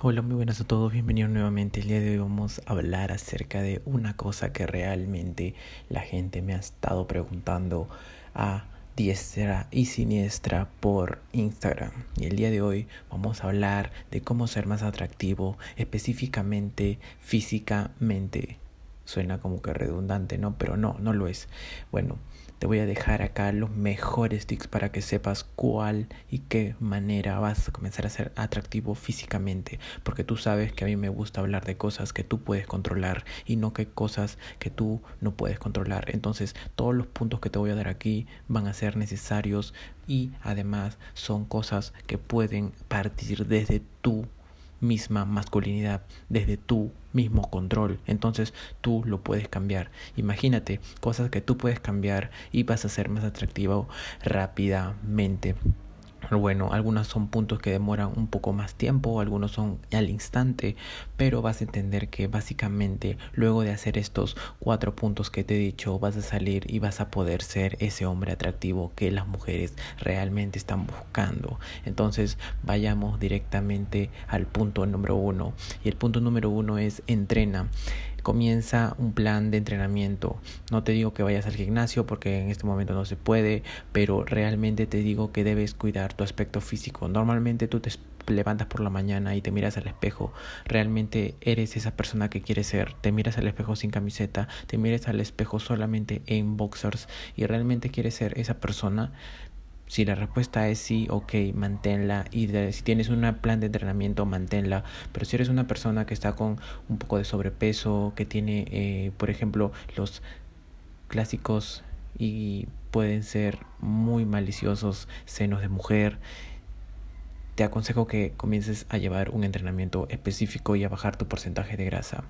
Hola, muy buenas a todos, bienvenidos nuevamente. El día de hoy vamos a hablar acerca de una cosa que realmente la gente me ha estado preguntando a diestra y siniestra por Instagram. Y el día de hoy vamos a hablar de cómo ser más atractivo, específicamente físicamente. Suena como que redundante, ¿no? Pero no, no lo es. Bueno, te voy a dejar acá los mejores tips para que sepas cuál y qué manera vas a comenzar a ser atractivo físicamente. Porque tú sabes que a mí me gusta hablar de cosas que tú puedes controlar y no que cosas que tú no puedes controlar. Entonces todos los puntos que te voy a dar aquí van a ser necesarios y además son cosas que pueden partir desde tu misma masculinidad, desde tu mismo control. Entonces tú lo puedes cambiar. Imagínate cosas que tú puedes cambiar y vas a ser más atractivo rápidamente. Bueno, algunos son puntos que demoran un poco más tiempo, algunos son al instante, pero vas a entender que básicamente luego de hacer estos cuatro puntos que te he dicho, vas a salir y vas a poder ser ese hombre atractivo que las mujeres realmente están buscando. Entonces, vayamos directamente al punto número uno. Y el punto número uno es entrena comienza un plan de entrenamiento. No te digo que vayas al gimnasio porque en este momento no se puede, pero realmente te digo que debes cuidar tu aspecto físico. Normalmente tú te levantas por la mañana y te miras al espejo, realmente eres esa persona que quieres ser, te miras al espejo sin camiseta, te miras al espejo solamente en boxers y realmente quieres ser esa persona, si la respuesta es sí, ok, manténla. Y si tienes un plan de entrenamiento, manténla. Pero si eres una persona que está con un poco de sobrepeso, que tiene, eh, por ejemplo, los clásicos y pueden ser muy maliciosos senos de mujer, te aconsejo que comiences a llevar un entrenamiento específico y a bajar tu porcentaje de grasa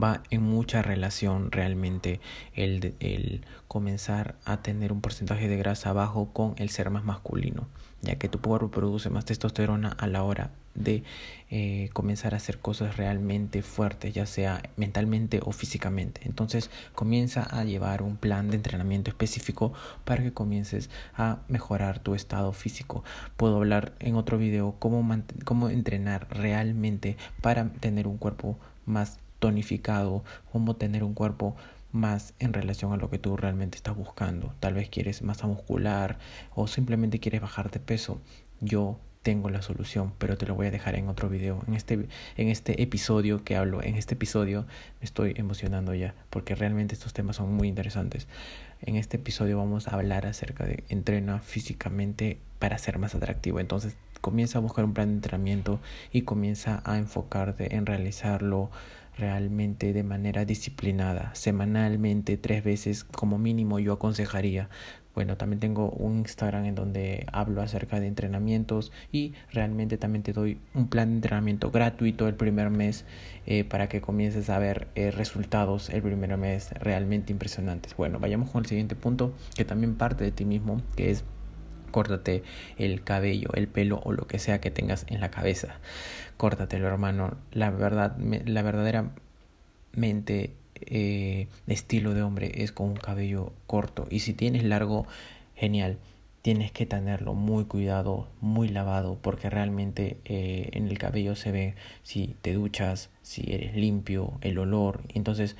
va en mucha relación realmente el, el comenzar a tener un porcentaje de grasa bajo con el ser más masculino, ya que tu cuerpo produce más testosterona a la hora de eh, comenzar a hacer cosas realmente fuertes, ya sea mentalmente o físicamente. Entonces comienza a llevar un plan de entrenamiento específico para que comiences a mejorar tu estado físico. Puedo hablar en otro video cómo, cómo entrenar realmente para tener un cuerpo más tonificado, cómo tener un cuerpo más en relación a lo que tú realmente estás buscando. Tal vez quieres masa muscular o simplemente quieres bajar de peso. Yo tengo la solución, pero te lo voy a dejar en otro video. En este, en este episodio que hablo, en este episodio me estoy emocionando ya, porque realmente estos temas son muy interesantes. En este episodio vamos a hablar acerca de entrena físicamente para ser más atractivo. Entonces comienza a buscar un plan de entrenamiento y comienza a enfocarte en realizarlo realmente de manera disciplinada, semanalmente, tres veces como mínimo yo aconsejaría. Bueno, también tengo un Instagram en donde hablo acerca de entrenamientos y realmente también te doy un plan de entrenamiento gratuito el primer mes eh, para que comiences a ver eh, resultados el primer mes realmente impresionantes. Bueno, vayamos con el siguiente punto que también parte de ti mismo, que es córtate el cabello, el pelo o lo que sea que tengas en la cabeza. Córtatelo, hermano. La verdad, la verdadera mente eh, estilo de hombre es con un cabello corto. Y si tienes largo, genial. Tienes que tenerlo muy cuidado, muy lavado, porque realmente eh, en el cabello se ve si te duchas, si eres limpio, el olor. Entonces,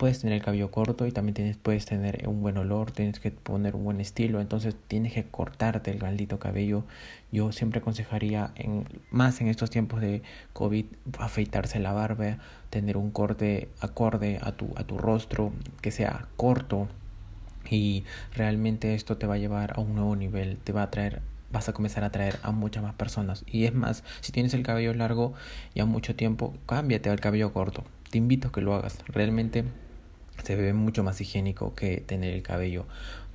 puedes tener el cabello corto y también tienes, puedes tener un buen olor, tienes que poner un buen estilo, entonces tienes que cortarte el maldito cabello. Yo siempre aconsejaría, en, más en estos tiempos de COVID, afeitarse la barba, tener un corte acorde a tu, a tu rostro, que sea corto. Y realmente esto te va a llevar a un nuevo nivel, te va a traer vas a comenzar a atraer a muchas más personas. Y es más, si tienes el cabello largo ya mucho tiempo, cámbiate al cabello corto. Te invito a que lo hagas. Realmente se ve mucho más higiénico que tener el cabello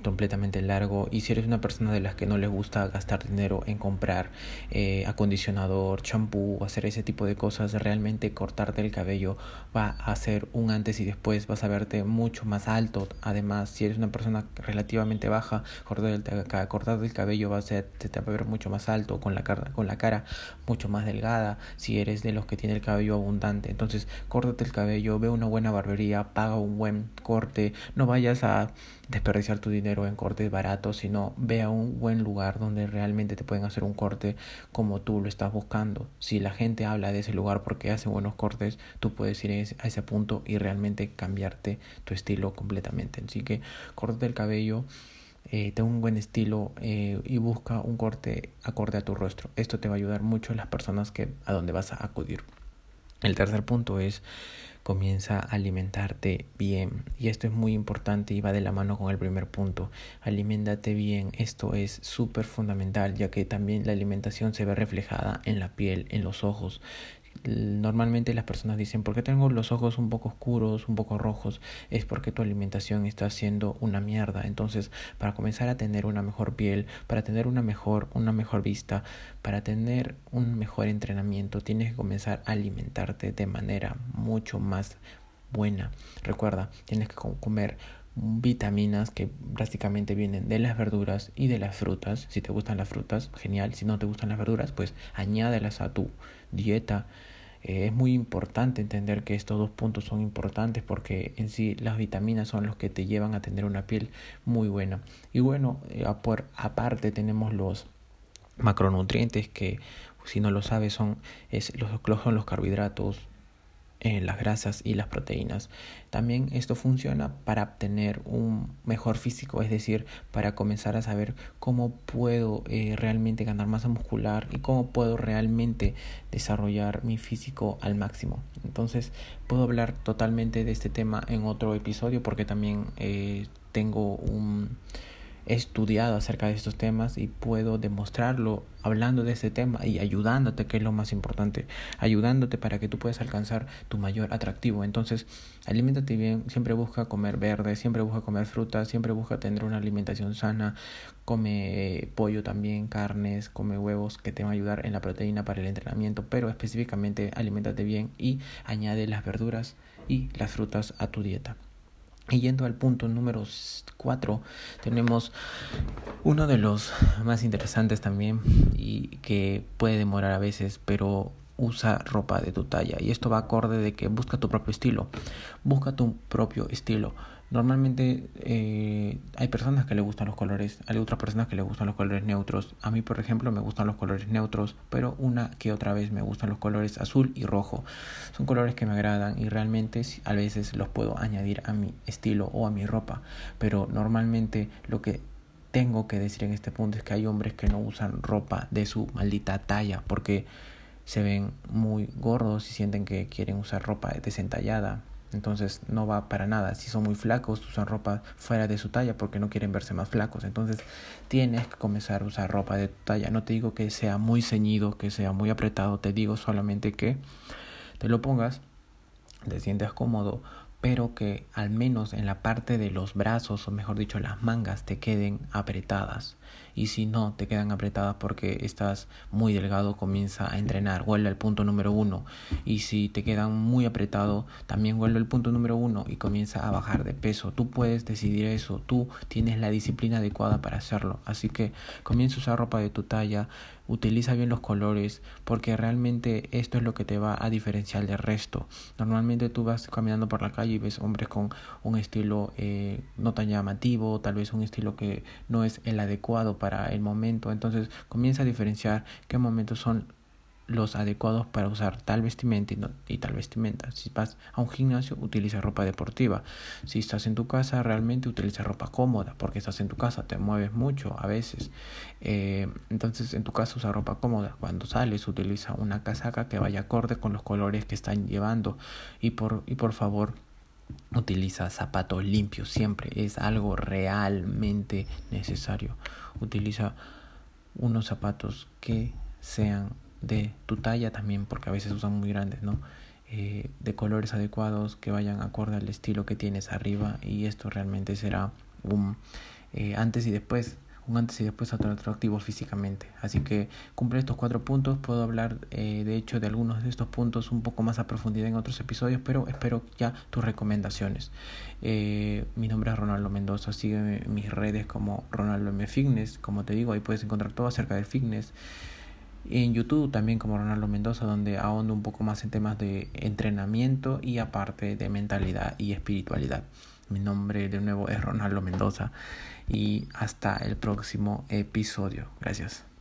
completamente largo y si eres una persona de las que no les gusta gastar dinero en comprar eh, acondicionador, champú, hacer ese tipo de cosas, realmente cortarte el cabello va a hacer un antes y después, vas a verte mucho más alto. Además, si eres una persona relativamente baja, cortarte el cabello va a ser, te, va a ver mucho más alto, con la, cara, con la cara mucho más delgada. Si eres de los que tiene el cabello abundante, entonces córtate el cabello, ve una buena barbería, paga un buen corte, no vayas a desperdiciar tu dinero en cortes baratos, sino ve a un buen lugar donde realmente te pueden hacer un corte como tú lo estás buscando. Si la gente habla de ese lugar porque hace buenos cortes, tú puedes ir a ese punto y realmente cambiarte tu estilo completamente. Así que corte el cabello. Eh, ten un buen estilo eh, y busca un corte acorde a tu rostro. Esto te va a ayudar mucho a las personas que a donde vas a acudir. El tercer punto es comienza a alimentarte bien. Y esto es muy importante y va de la mano con el primer punto. Aliméntate bien. Esto es súper fundamental ya que también la alimentación se ve reflejada en la piel, en los ojos normalmente las personas dicen, ¿por qué tengo los ojos un poco oscuros, un poco rojos? Es porque tu alimentación está siendo una mierda. Entonces, para comenzar a tener una mejor piel, para tener una mejor, una mejor vista, para tener un mejor entrenamiento, tienes que comenzar a alimentarte de manera mucho más buena. Recuerda, tienes que comer vitaminas que prácticamente vienen de las verduras y de las frutas. Si te gustan las frutas, genial. Si no te gustan las verduras, pues añádelas a tu dieta. Eh, es muy importante entender que estos dos puntos son importantes porque en sí las vitaminas son los que te llevan a tener una piel muy buena. Y bueno, eh, por, aparte tenemos los macronutrientes que si no lo sabes son, es, los, son los carbohidratos, eh, las grasas y las proteínas. También esto funciona para obtener un mejor físico, es decir, para comenzar a saber cómo puedo eh, realmente ganar masa muscular y cómo puedo realmente desarrollar mi físico al máximo. Entonces, puedo hablar totalmente de este tema en otro episodio porque también eh, tengo un he estudiado acerca de estos temas y puedo demostrarlo hablando de este tema y ayudándote, que es lo más importante, ayudándote para que tú puedas alcanzar tu mayor atractivo. Entonces, aliméntate bien, siempre busca comer verde, siempre busca comer frutas, siempre busca tener una alimentación sana, come pollo también, carnes, come huevos que te van a ayudar en la proteína para el entrenamiento, pero específicamente aliméntate bien y añade las verduras y las frutas a tu dieta. Y yendo al punto número 4, tenemos uno de los más interesantes también y que puede demorar a veces, pero usa ropa de tu talla. Y esto va acorde de que busca tu propio estilo. Busca tu propio estilo. Normalmente eh, hay personas que le gustan los colores, hay otras personas que le gustan los colores neutros. A mí, por ejemplo, me gustan los colores neutros, pero una que otra vez me gustan los colores azul y rojo. Son colores que me agradan y realmente a veces los puedo añadir a mi estilo o a mi ropa. Pero normalmente lo que tengo que decir en este punto es que hay hombres que no usan ropa de su maldita talla porque se ven muy gordos y sienten que quieren usar ropa desentallada entonces no va para nada. Si son muy flacos, usan ropa fuera de su talla porque no quieren verse más flacos. Entonces tienes que comenzar a usar ropa de tu talla. No te digo que sea muy ceñido, que sea muy apretado. Te digo solamente que te lo pongas, te sientas cómodo, pero que al menos en la parte de los brazos, o mejor dicho, las mangas, te queden apretadas. Y si no te quedan apretadas porque estás muy delgado comienza a entrenar. Vuelve al punto número uno. Y si te quedan muy apretado también vuelve al punto número uno y comienza a bajar de peso. Tú puedes decidir eso. Tú tienes la disciplina adecuada para hacerlo. Así que comienza a usar ropa de tu talla utiliza bien los colores porque realmente esto es lo que te va a diferenciar del resto. Normalmente tú vas caminando por la calle y ves hombres con un estilo eh, no tan llamativo tal vez un estilo que no es el adecuado para el momento. Entonces comienza a diferenciar qué momentos son los adecuados para usar tal vestimenta y, tal vestimenta. Si vas a un gimnasio, utiliza ropa deportiva. Si estás en tu casa, realmente utiliza ropa cómoda, porque estás en tu casa, te mueves mucho a veces. Eh, entonces, en tu casa usa ropa cómoda. Cuando sales, utiliza una casaca que vaya acorde con los colores que están llevando. Y por, y por favor, utiliza zapatos limpios siempre. Es algo realmente necesario. Utiliza unos zapatos que sean de tu talla también, porque a veces usan muy grandes, ¿no? Eh, de colores adecuados que vayan acorde al estilo que tienes arriba y esto realmente será un eh, antes y después un antes y después atractivo físicamente. Así que cumple estos cuatro puntos. Puedo hablar eh, de hecho de algunos de estos puntos un poco más a profundidad en otros episodios pero espero ya tus recomendaciones. Mi nombre es Ronaldo Mendoza. Sígueme mis redes como Ronaldo M Fitness. Como te digo ahí puedes encontrar todo acerca del fitness en YouTube también como Ronaldo Mendoza, donde ahondo un poco más en temas de entrenamiento y aparte de mentalidad y espiritualidad. Mi nombre de nuevo es Ronaldo Mendoza y hasta el próximo episodio. Gracias.